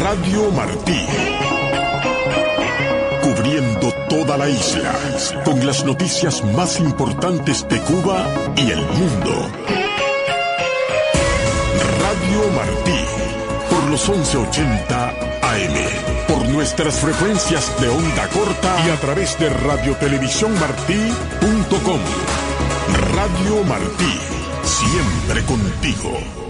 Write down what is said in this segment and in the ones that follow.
Radio Martí. Cubriendo toda la isla con las noticias más importantes de Cuba y el mundo. Radio Martí. Por los 1180 AM. Por nuestras frecuencias de onda corta y a través de radiotelevisiónmartí.com. Radio Martí. Siempre contigo.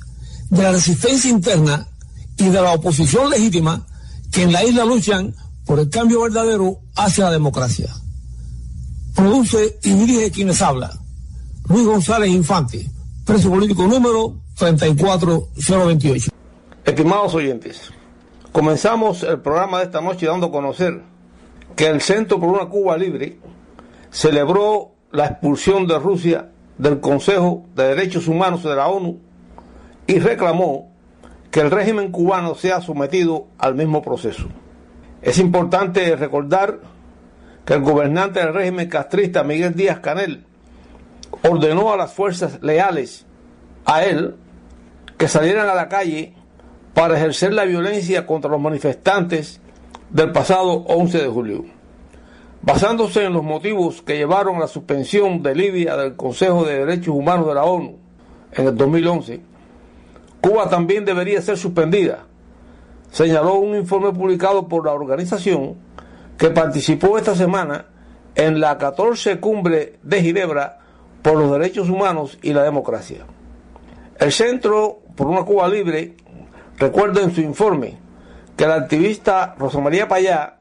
de la resistencia interna y de la oposición legítima que en la isla luchan por el cambio verdadero hacia la democracia. Produce y dirige quienes habla. Luis González Infante, preso político número 34028. Estimados oyentes, comenzamos el programa de esta noche dando a conocer que el Centro por una Cuba Libre celebró la expulsión de Rusia del Consejo de Derechos Humanos de la ONU y reclamó que el régimen cubano sea sometido al mismo proceso. Es importante recordar que el gobernante del régimen castrista Miguel Díaz Canel ordenó a las fuerzas leales a él que salieran a la calle para ejercer la violencia contra los manifestantes del pasado 11 de julio. Basándose en los motivos que llevaron a la suspensión de Libia del Consejo de Derechos Humanos de la ONU en el 2011, Cuba también debería ser suspendida, señaló un informe publicado por la organización que participó esta semana en la 14 cumbre de Ginebra por los derechos humanos y la democracia. El Centro por una Cuba Libre recuerda en su informe que la activista Rosa María Payá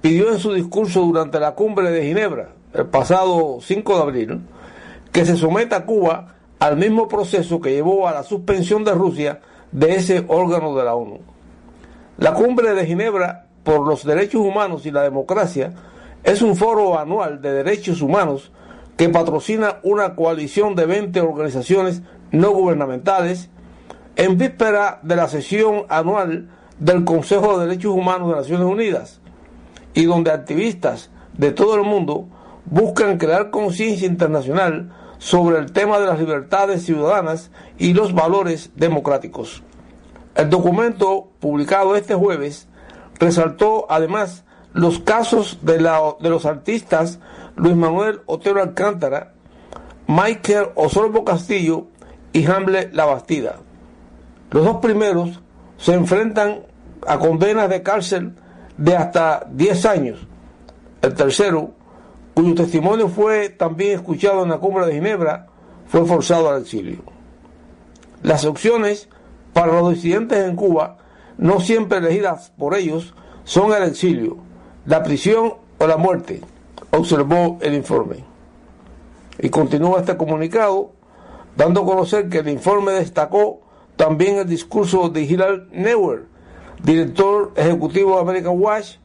pidió en su discurso durante la cumbre de Ginebra, el pasado 5 de abril, que se someta a Cuba al mismo proceso que llevó a la suspensión de Rusia de ese órgano de la ONU. La cumbre de Ginebra por los derechos humanos y la democracia es un foro anual de derechos humanos que patrocina una coalición de 20 organizaciones no gubernamentales en víspera de la sesión anual del Consejo de Derechos Humanos de Naciones Unidas y donde activistas de todo el mundo buscan crear conciencia internacional sobre el tema de las libertades ciudadanas y los valores democráticos. El documento publicado este jueves resaltó además los casos de, la, de los artistas Luis Manuel Otero Alcántara, Michael Osorbo Castillo y Hamble Labastida. Los dos primeros se enfrentan a condenas de cárcel de hasta 10 años. El tercero, cuyo testimonio fue también escuchado en la cumbre de Ginebra, fue forzado al exilio. Las opciones para los disidentes en Cuba, no siempre elegidas por ellos, son el exilio, la prisión o la muerte, observó el informe. Y continúa este comunicado dando a conocer que el informe destacó también el discurso de Hilal Neuer, director ejecutivo de American Watch,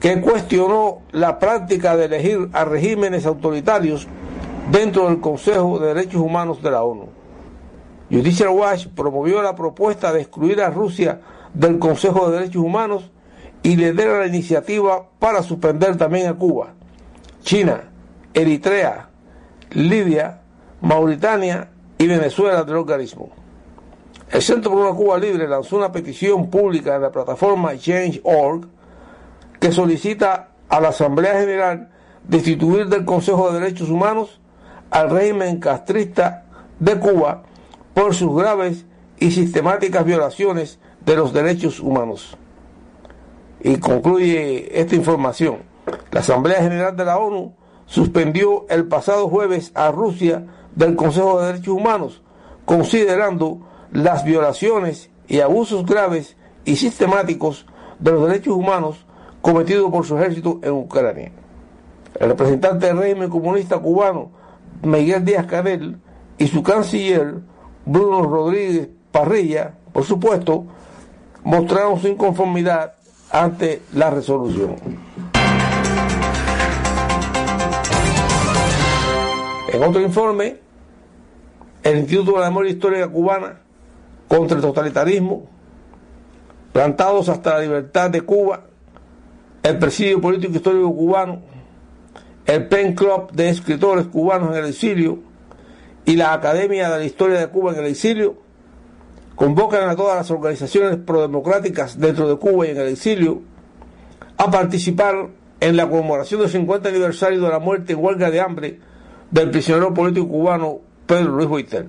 que cuestionó la práctica de elegir a regímenes autoritarios dentro del Consejo de Derechos Humanos de la ONU. Judicial Watch promovió la propuesta de excluir a Rusia del Consejo de Derechos Humanos y lidera la iniciativa para suspender también a Cuba, China, Eritrea, Libia, Mauritania y Venezuela del organismo. El Centro por una Cuba Libre lanzó una petición pública en la plataforma Change.org que solicita a la Asamblea General destituir del Consejo de Derechos Humanos al régimen castrista de Cuba por sus graves y sistemáticas violaciones de los derechos humanos. Y concluye esta información. La Asamblea General de la ONU suspendió el pasado jueves a Rusia del Consejo de Derechos Humanos, considerando las violaciones y abusos graves y sistemáticos de los derechos humanos cometidos por su ejército en Ucrania. El representante del régimen comunista cubano, Miguel Díaz Canel, y su canciller, Bruno Rodríguez Parrilla, por supuesto, mostraron su inconformidad ante la resolución. En otro informe, el Instituto de la Memoria Histórica Cubana contra el totalitarismo, plantados hasta la libertad de Cuba, el Presidio Político Histórico Cubano, el Pen Club de Escritores Cubanos en el Exilio y la Academia de la Historia de Cuba en el Exilio, convocan a todas las organizaciones prodemocráticas dentro de Cuba y en el exilio a participar en la conmemoración del 50 aniversario de la muerte en huelga de hambre del prisionero político cubano Pedro Luis Boitel.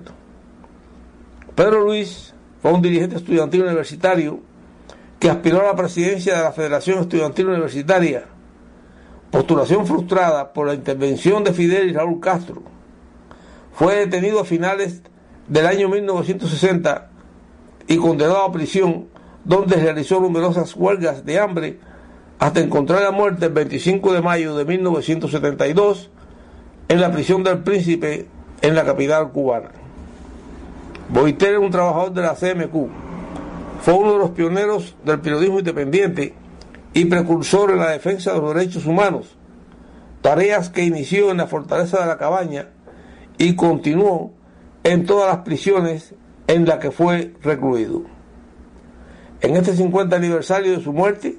Pedro Luis fue un dirigente estudiantil universitario que aspiró a la presidencia de la Federación Estudiantil Universitaria, postulación frustrada por la intervención de Fidel y Raúl Castro. Fue detenido a finales del año 1960 y condenado a prisión, donde realizó numerosas huelgas de hambre hasta encontrar la muerte el 25 de mayo de 1972 en la prisión del Príncipe en la capital cubana. Boiter es un trabajador de la CMQ. Fue uno de los pioneros del periodismo independiente y precursor en la defensa de los derechos humanos, tareas que inició en la fortaleza de la cabaña y continuó en todas las prisiones en las que fue recluido. En este 50 aniversario de su muerte,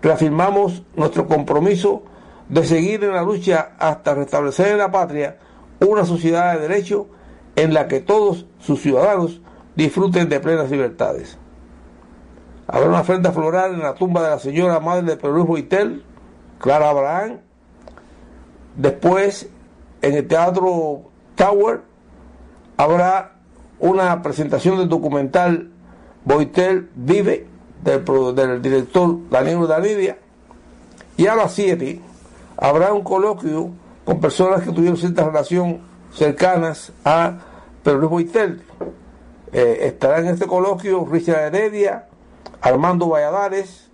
reafirmamos nuestro compromiso de seguir en la lucha hasta restablecer en la patria una sociedad de derecho en la que todos sus ciudadanos disfruten de plenas libertades. Habrá una ofrenda floral en la tumba de la señora madre de Perú Boitel, Clara Abraham. Después, en el Teatro Tower, habrá una presentación del documental Boitel Vive, del, director Daniel Danidia. Y a las 7 habrá un coloquio con personas que tuvieron cierta relación cercanas a Luis Boitel. Eh, estará en este coloquio Richard Heredia, Armando Valladares,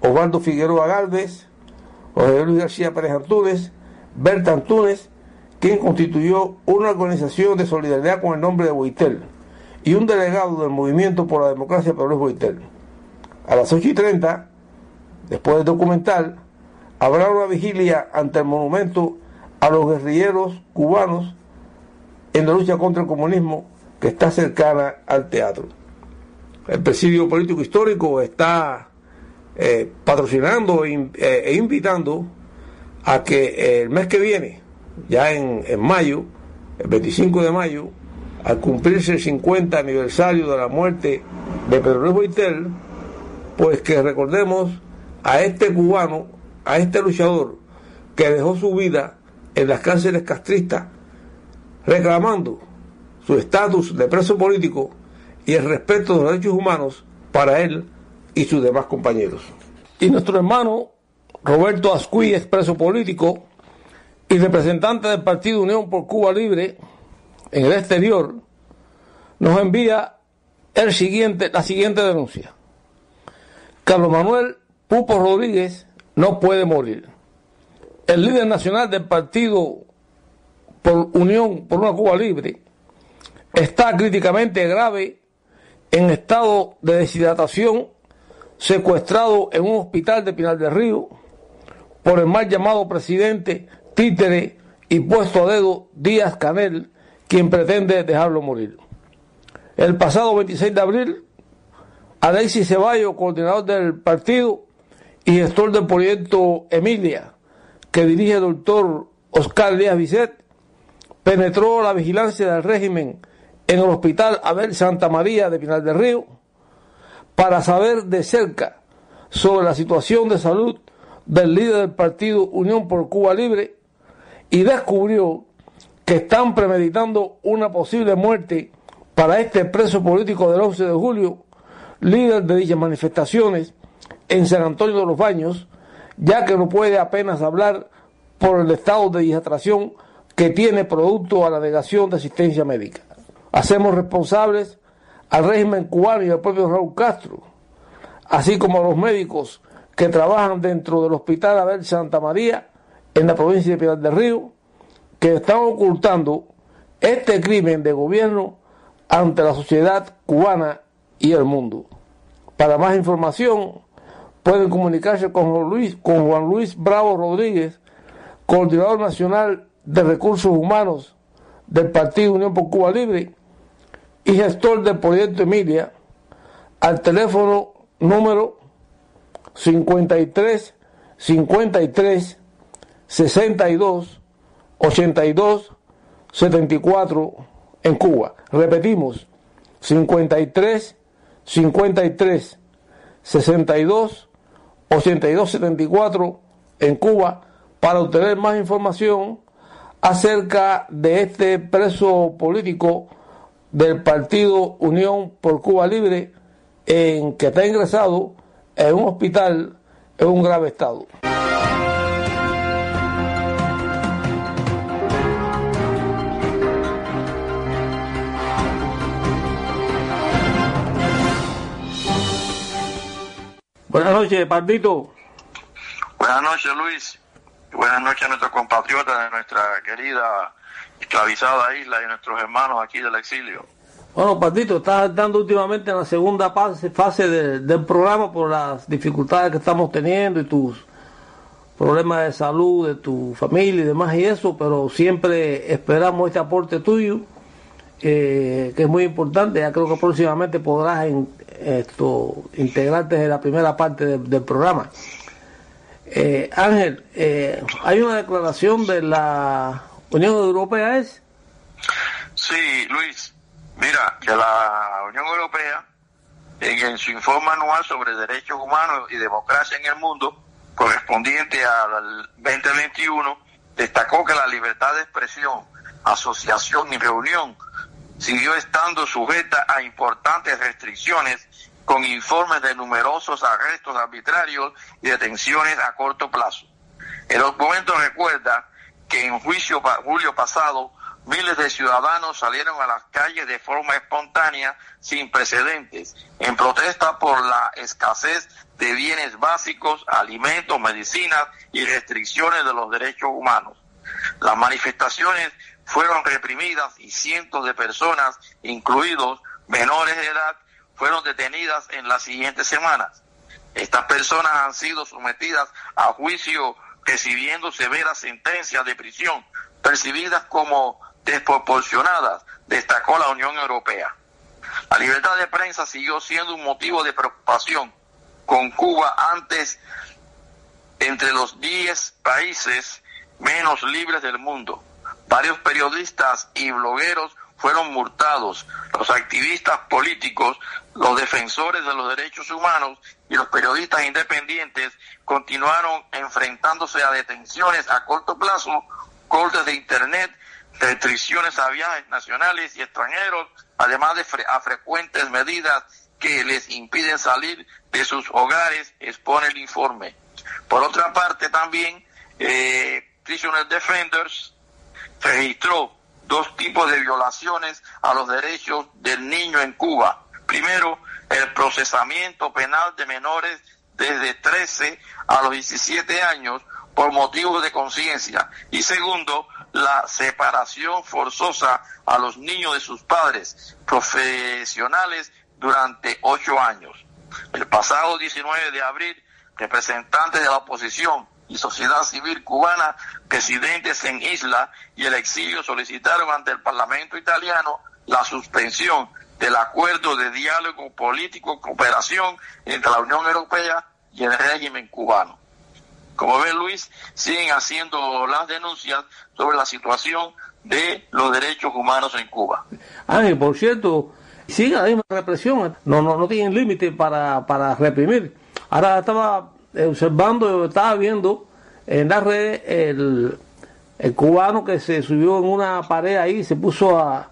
Osvaldo Figueroa Galvez, José Luis García Pérez Antunes, Berta Antunes, quien constituyó una organización de solidaridad con el nombre de Boitel, y un delegado del Movimiento por la Democracia Luis Boitel. A las 8 y 30, después del documental, habrá una vigilia ante el monumento a los guerrilleros cubanos en la lucha contra el comunismo que está cercana al teatro. El presidio político histórico está eh, patrocinando e, eh, e, invitando a que el mes que viene, ya en, en mayo, el 25 de mayo, al cumplirse el 50 aniversario de la muerte de Pedro Luis Boitel, pues que recordemos a este cubano, a este luchador que dejó su vida en las cárceles castristas reclamando su estatus de preso político y el respeto de los derechos humanos para él y sus demás compañeros. Y nuestro hermano Roberto Ascuí, preso político y representante del Partido Unión por Cuba Libre en el exterior, nos envía el siguiente, la siguiente denuncia. Carlos Manuel Pupo Rodríguez no puede morir el líder nacional del partido por Unión por una Cuba Libre está críticamente grave en estado de deshidratación, secuestrado en un hospital de Pinal del Río por el mal llamado presidente títere y puesto a dedo Díaz Canel, quien pretende dejarlo morir. El pasado 26 de abril, Alexis Ceballos, coordinador del partido y gestor del proyecto Emilia, que dirige el doctor Oscar Díaz Bisset, penetró la vigilancia del régimen en el hospital Abel Santa María de Pinal del Río para saber de cerca sobre la situación de salud del líder del partido Unión por Cuba Libre y descubrió que están premeditando una posible muerte para este preso político del 11 de julio, líder de dichas manifestaciones en San Antonio de los Baños, ya que no puede apenas hablar por el estado de deshidratación que tiene producto a la negación de asistencia médica. Hacemos responsables al régimen cubano y al propio Raúl Castro, así como a los médicos que trabajan dentro del Hospital Abel Santa María en la provincia de Piedad del Río, que están ocultando este crimen de gobierno ante la sociedad cubana y el mundo. Para más información pueden comunicarse con Juan Luis, con Juan Luis Bravo Rodríguez, coordinador nacional de recursos humanos del Partido Unión por Cuba Libre y gestor del proyecto Emilia, al teléfono número 53 53 62 82 74 en Cuba. Repetimos, 53 53 62 82 74 en Cuba para obtener más información acerca de este preso político del Partido Unión por Cuba Libre en que está ingresado en un hospital en un grave estado. Buenas noches, Pardito. Buenas noches, Luis. Buenas noches a nuestros compatriotas de nuestra querida esclavizada isla y nuestros hermanos aquí del exilio. Bueno, Pardito, estás dando últimamente en la segunda fase, fase del programa por las dificultades que estamos teniendo y tus problemas de salud de tu familia y demás y eso, pero siempre esperamos este aporte tuyo, eh, que es muy importante. Ya creo que próximamente podrás en, esto, integrante de la primera parte del programa. Eh, Ángel, eh, hay una declaración de la Unión Europea, ¿es? Sí, Luis. Mira, que la Unión Europea, en, su informe anual sobre derechos humanos y democracia en el mundo, correspondiente al 2021, destacó que la libertad de expresión, asociación y reunión siguió estando sujeta a importantes restricciones con informes de numerosos arrestos arbitrarios y detenciones a corto plazo. El documento recuerda que en juicio julio pasado miles de ciudadanos salieron a las calles de forma espontánea sin precedentes en protesta por la escasez de bienes básicos, alimentos, medicinas y restricciones de los derechos humanos. Las manifestaciones fueron reprimidas y cientos de personas, incluidos menores de edad, fueron detenidas en las siguientes semanas. Estas personas han sido sometidas a juicio recibiendo severas sentencias de prisión, percibidas como desproporcionadas, destacó la Unión Europea. La libertad de prensa siguió siendo un motivo de preocupación, con Cuba antes entre los 10 países menos libres del mundo. Varios periodistas y blogueros fueron multados. Los activistas políticos, los defensores de los derechos humanos y los periodistas independientes continuaron enfrentándose a detenciones a corto plazo, cortes de Internet, restricciones a viajes nacionales y extranjeros, además de a frecuentes medidas que les impiden salir de sus hogares, expone el informe. Por otra parte, también, eh, Prisoner Defenders registró dos tipos de violaciones a los derechos del niño en Cuba. Primero, el procesamiento penal de menores desde 13 a los 17 años por motivos de conciencia. Y segundo, la separación forzosa a los niños de sus padres profesionales durante ocho años. El pasado 19 de abril, representantes de la oposición y sociedad civil cubana, residentes en isla y el exilio solicitaron ante el Parlamento italiano la suspensión del acuerdo de diálogo político cooperación entre la Unión Europea y el régimen cubano. Como ve Luis, siguen haciendo las denuncias sobre la situación de los derechos humanos en Cuba. Ángel, por cierto, sigue la misma represión, no, no, no tienen límite para, para reprimir. Ahora estaba observando, estaba viendo en la red el, el cubano que se subió en una pared ahí y se puso a,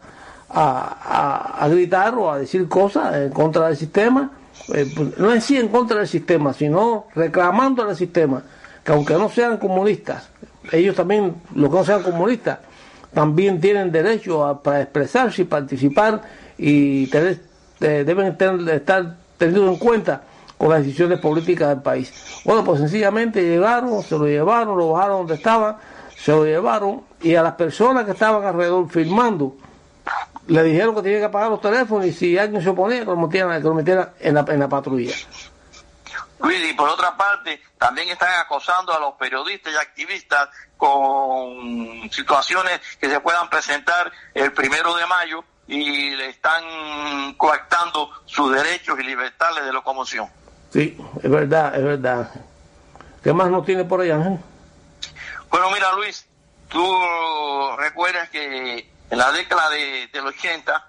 a, gritar o a decir cosas en contra del sistema, eh, pues, no es sí en contra del sistema, sino reclamando al sistema, que aunque no sean comunistas, ellos también, los que no sean comunistas, también tienen derecho a, para expresarse y participar y tener, eh, deben estar tenidos en cuenta con las decisiones políticas del país. Bueno, pues sencillamente llegaron, se lo llevaron, lo bajaron donde estaba, se lo llevaron y a las personas que estaban alrededor filmando, le dijeron que tenía que apagar los teléfonos y si alguien se oponía, lo metieran, que lo metieran en, la, en la patrulla. Luis, y por otra parte, también están acosando a los periodistas y activistas con situaciones que se puedan presentar el primero de mayo y le están coactando sus derechos y libertades de locomoción. Sí, es verdad, es verdad. ¿Qué más nos tiene por ahí, Ángel? Bueno, mira, Luis, tú recuerdas que en la década de, del 80,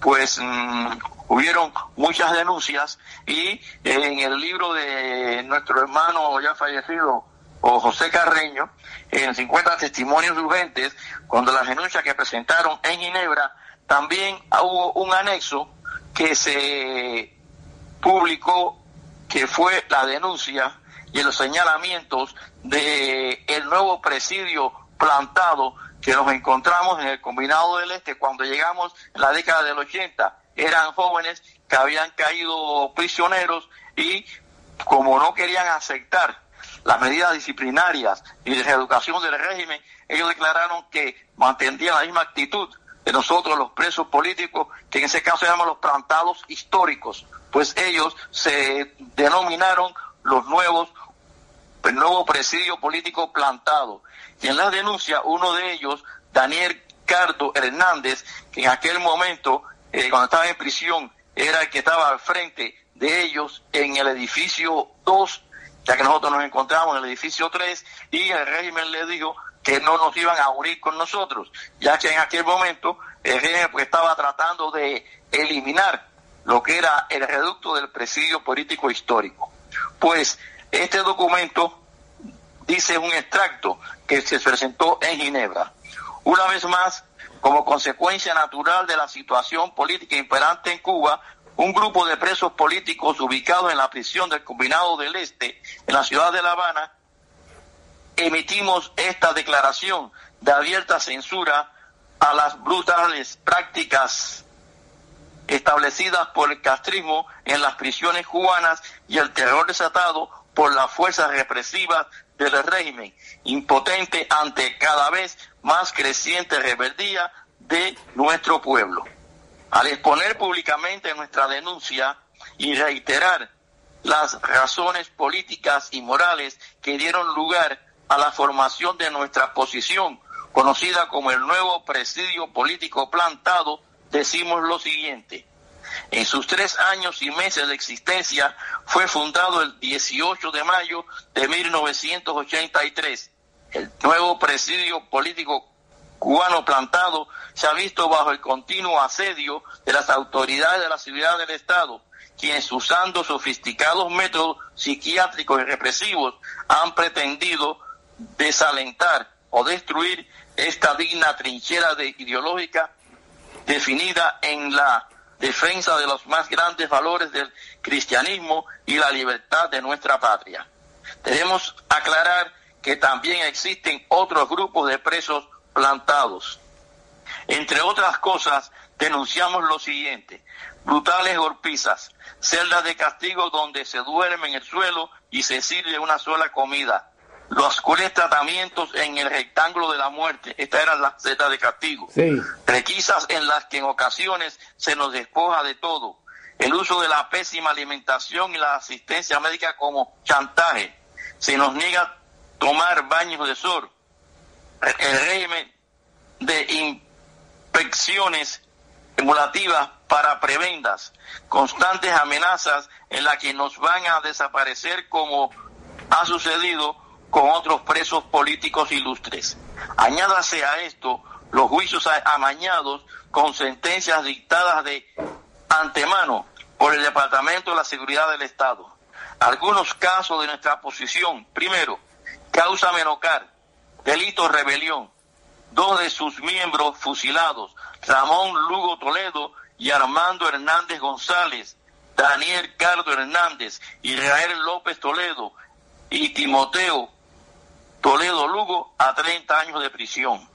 pues mm, hubieron muchas denuncias y en el libro de nuestro hermano ya fallecido, o José Carreño, en 50 testimonios urgentes, cuando las denuncias que presentaron en Ginebra, también hubo un anexo que se publicó, que fue la denuncia y los señalamientos de el nuevo presidio plantado que nos encontramos en el combinado del este cuando llegamos en la década del 80 eran jóvenes que habían caído prisioneros y como no querían aceptar las medidas disciplinarias y de reeducación del régimen, ellos declararon que mantendrían la misma actitud de nosotros los presos políticos, que en ese caso se los plantados históricos, pues ellos se denominaron los nuevos, el nuevo presidio político plantado. Y en la denuncia, uno de ellos, Daniel Cardo Hernández, que en aquel momento eh, cuando estaba en prisión, era el que estaba al frente de ellos en el edificio 2, ya que nosotros nos encontramos en el edificio 3, y el régimen le dijo que no nos iban a unir con nosotros, ya que en aquel momento el pues, estaba tratando de eliminar lo que era el reducto del presidio político histórico. Pues este documento dice un extracto que se presentó en Ginebra. Una vez más, como consecuencia natural de la situación política imperante en Cuba, un grupo de presos políticos ubicados en la prisión del Combinado del Este, en la ciudad de La Habana, emitimos esta declaración de abierta censura a las brutales prácticas establecidas por el castrismo en las prisiones cubanas y el terror desatado por las fuerzas represivas del régimen, impotente ante cada vez más creciente rebeldía de nuestro pueblo. Al exponer públicamente nuestra denuncia y reiterar las razones políticas y morales que dieron lugar a la formación de nuestra posición, conocida como el nuevo presidio político plantado, decimos lo siguiente. En sus tres años y meses de existencia fue fundado el 18 de mayo de 1983. El nuevo presidio político cubano plantado se ha visto bajo el continuo asedio de las autoridades de la seguridad del Estado, quienes usando sofisticados métodos psiquiátricos y represivos han pretendido desalentar o destruir esta digna trinchera de ideológica definida en la defensa de los más grandes valores del cristianismo y la libertad de nuestra patria. Debemos aclarar que también existen otros grupos de presos plantados. Entre otras cosas, denunciamos lo siguiente, brutales golpizas, celdas de castigo donde se duerme en el suelo y se sirve una sola comida, los crueles tratamientos en el rectángulo de la muerte, estas eran las zetas de castigo, requisas en las que en ocasiones se nos despoja de todo, el uso de la pésima alimentación y la asistencia médica como chantaje, se nos niega tomar baños de sol, el régimen de inspecciones emulativas para prebendas, constantes amenazas en las que nos van a desaparecer como ha sucedido con otros presos políticos ilustres. Añádase a esto los juicios amañados con sentencias dictadas de antemano por el Departamento de la Seguridad del Estado. Algunos casos de nuestra posición. Primero, causa menocar, delito rebelión. Dos de sus miembros fusilados, Ramón Lugo Toledo y Armando Hernández González, Daniel Cardo Hernández, Israel López Toledo y Timoteo Toledo Lugo a 30 años de prisión.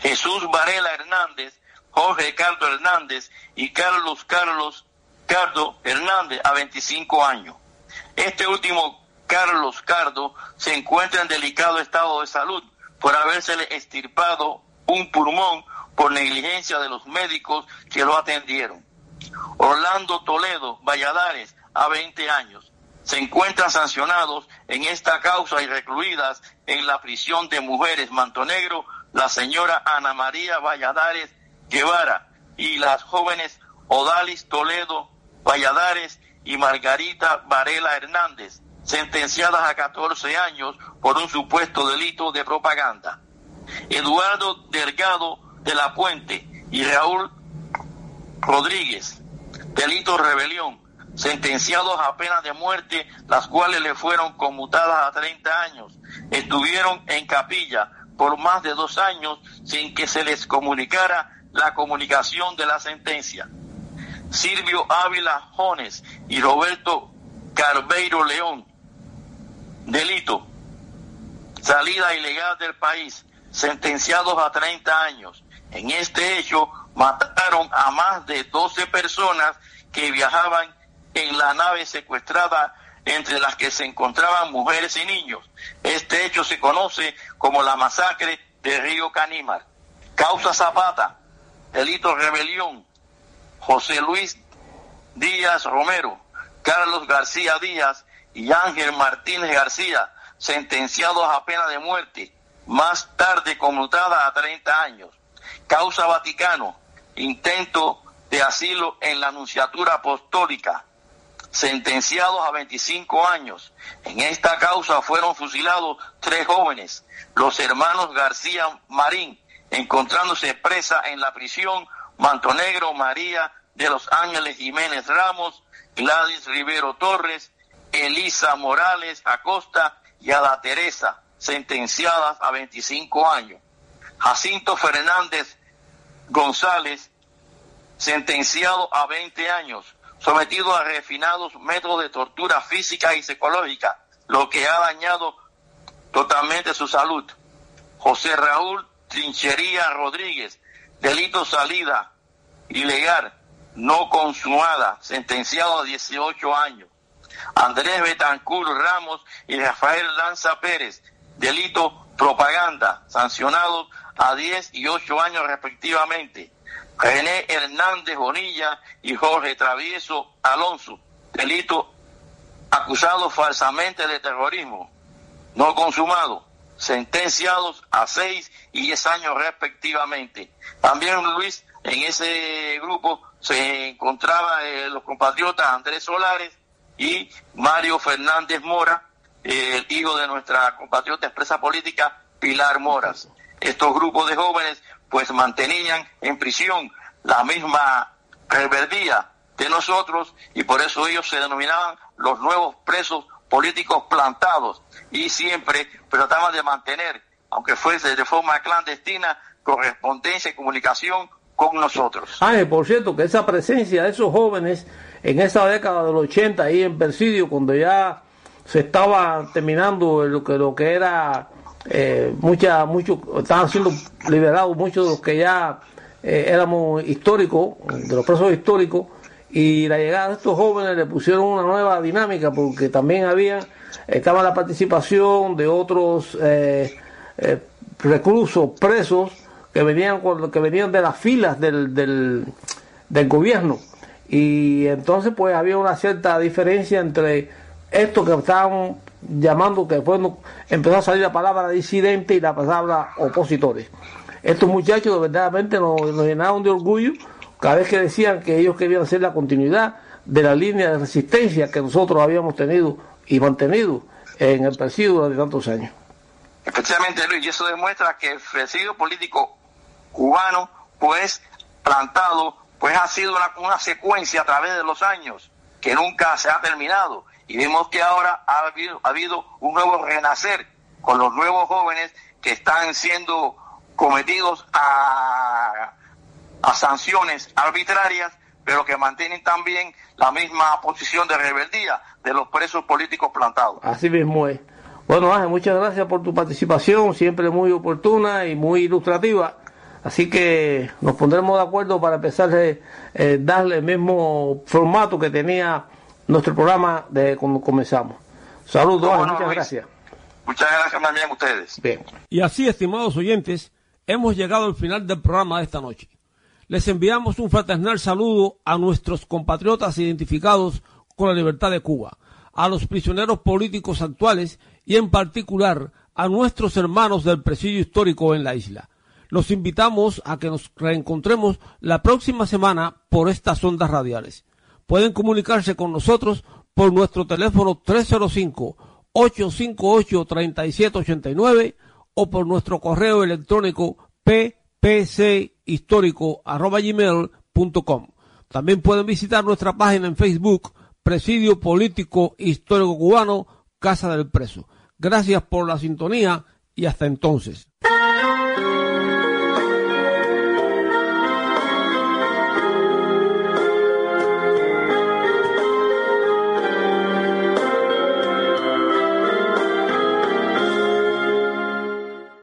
Jesús Varela Hernández, Jorge Cardo Hernández y Carlos Carlos Cardo Hernández a 25 años. Este último, Carlos Cardo, se encuentra en delicado estado de salud por habérsele estirpado un pulmón por negligencia de los médicos que lo atendieron. Orlando Toledo Valladares, a 20 años. Se encuentran sancionados en esta causa y recluidas en la prisión de mujeres Mantonegro la señora Ana María Valladares Guevara y las jóvenes Odalis Toledo Valladares y Margarita Varela Hernández, sentenciadas a 14 años por un supuesto delito de propaganda. Eduardo Delgado de la Puente y Raúl Rodríguez, delito de rebelión, sentenciados a pena de muerte, las cuales le fueron conmutadas a 30 años. Estuvieron en capilla por más de dos años sin que se les comunicara la comunicación de la sentencia. Silvio Ávila Jones y Roberto Carbeiro León, delito, salida ilegal del país, sentenciados a 30 años. En este hecho mataron a más de 12 personas que viajaban en la nave secuestrada entre las que se encontraban mujeres y niños. Este hecho se conoce como la masacre de Río Canímar. Causa Zapata, delito rebelión, José Luis Díaz Romero, Carlos García Díaz y Ángel Martínez García, sentenciados a pena de muerte, más tarde conmutada a 30 años. Causa Vaticano, intento de asilo en la Anunciatura Apostólica, sentenciados a 25 años. En esta causa fueron fusilados tres jóvenes, los hermanos García Marín, encontrándose presa en la prisión Mantonegro María de los Ángeles Jiménez Ramos, Gladys Rivero Torres, Elisa Morales Acosta y Ada Teresa, sentenciadas a 25 años. Jacinto Fernández González, sentenciado a 20 años, sometido a refinados métodos de tortura física y psicológica, lo que ha dañado totalmente su salud. José Raúl Trinchería Rodríguez, delito salida ilegal, no consumada, sentenciado a 18 años. Andrés Betancur Ramos y Rafael Lanza Pérez, delito propaganda, sancionados a 10 y 8 años respectivamente. René Hernández Bonilla y Jorge Travieso Alonso, delito acusados falsamente de terrorismo, no consumado, sentenciados a 6 y 10 años respectivamente. También Luis, en ese grupo se encontraba eh, los compatriotas Andrés Solares y Mario Fernández Mora, el hijo de nuestra compatriota expresa política Pilar Moras. Estos grupos de jóvenes pues mantenían en prisión la misma reverdía de nosotros y por eso ellos se denominaban los nuevos presos políticos plantados y siempre trataban de mantener, aunque fuese de forma clandestina, correspondencia y comunicación con nosotros. Ah, por cierto, que esa presencia de esos jóvenes en esa década del 80 ahí en Persidio, cuando ya se estaba terminando lo que, lo que era eh, mucha, mucho, estaban siendo liberados muchos de los que ya eh, éramos históricos, de los presos históricos, y la llegada de estos jóvenes le pusieron una nueva dinámica porque también había, estaba la participación de otros eh, reclusos, presos, que venían, que venían de las filas del, del, del gobierno. Y entonces pues había una cierta diferencia entre esto que estaban llamando, que después empezó a salir la palabra disidente y la palabra opositores. Estos muchachos verdaderamente nos, llenaron de orgullo cada vez que decían que ellos querían hacer la continuidad de la línea de resistencia que nosotros habíamos tenido y mantenido en el presidio durante tantos años. Especialmente Luis, y eso demuestra que el presidio político cubano, pues plantado, pues ha sido una secuencia a través de los años que nunca se ha terminado y vemos que ahora ha habido, ha habido un nuevo renacer con los nuevos jóvenes que están siendo cometidos a, a sanciones arbitrarias, pero que mantienen también la misma posición de rebeldía de los presos políticos plantados. Así mismo es. Bueno, Ángel, muchas gracias por tu participación, siempre muy oportuna y muy ilustrativa. Así que nos pondremos de acuerdo para empezar a eh, darle el mismo formato que tenía nuestro programa de cuando comenzamos. Saludos, muchas gracias. Muchas gracias también a ustedes. Bien. Y así, estimados oyentes, hemos llegado al final del programa de esta noche. Les enviamos un fraternal saludo a nuestros compatriotas identificados con la libertad de Cuba, a los prisioneros políticos actuales y en particular a nuestros hermanos del presidio histórico en la isla. Los invitamos a que nos reencontremos la próxima semana por estas ondas radiales. Pueden comunicarse con nosotros por nuestro teléfono 305-858-3789 o por nuestro correo electrónico ppchistórico.com. También pueden visitar nuestra página en Facebook, Presidio Político Histórico Cubano, Casa del Preso. Gracias por la sintonía y hasta entonces.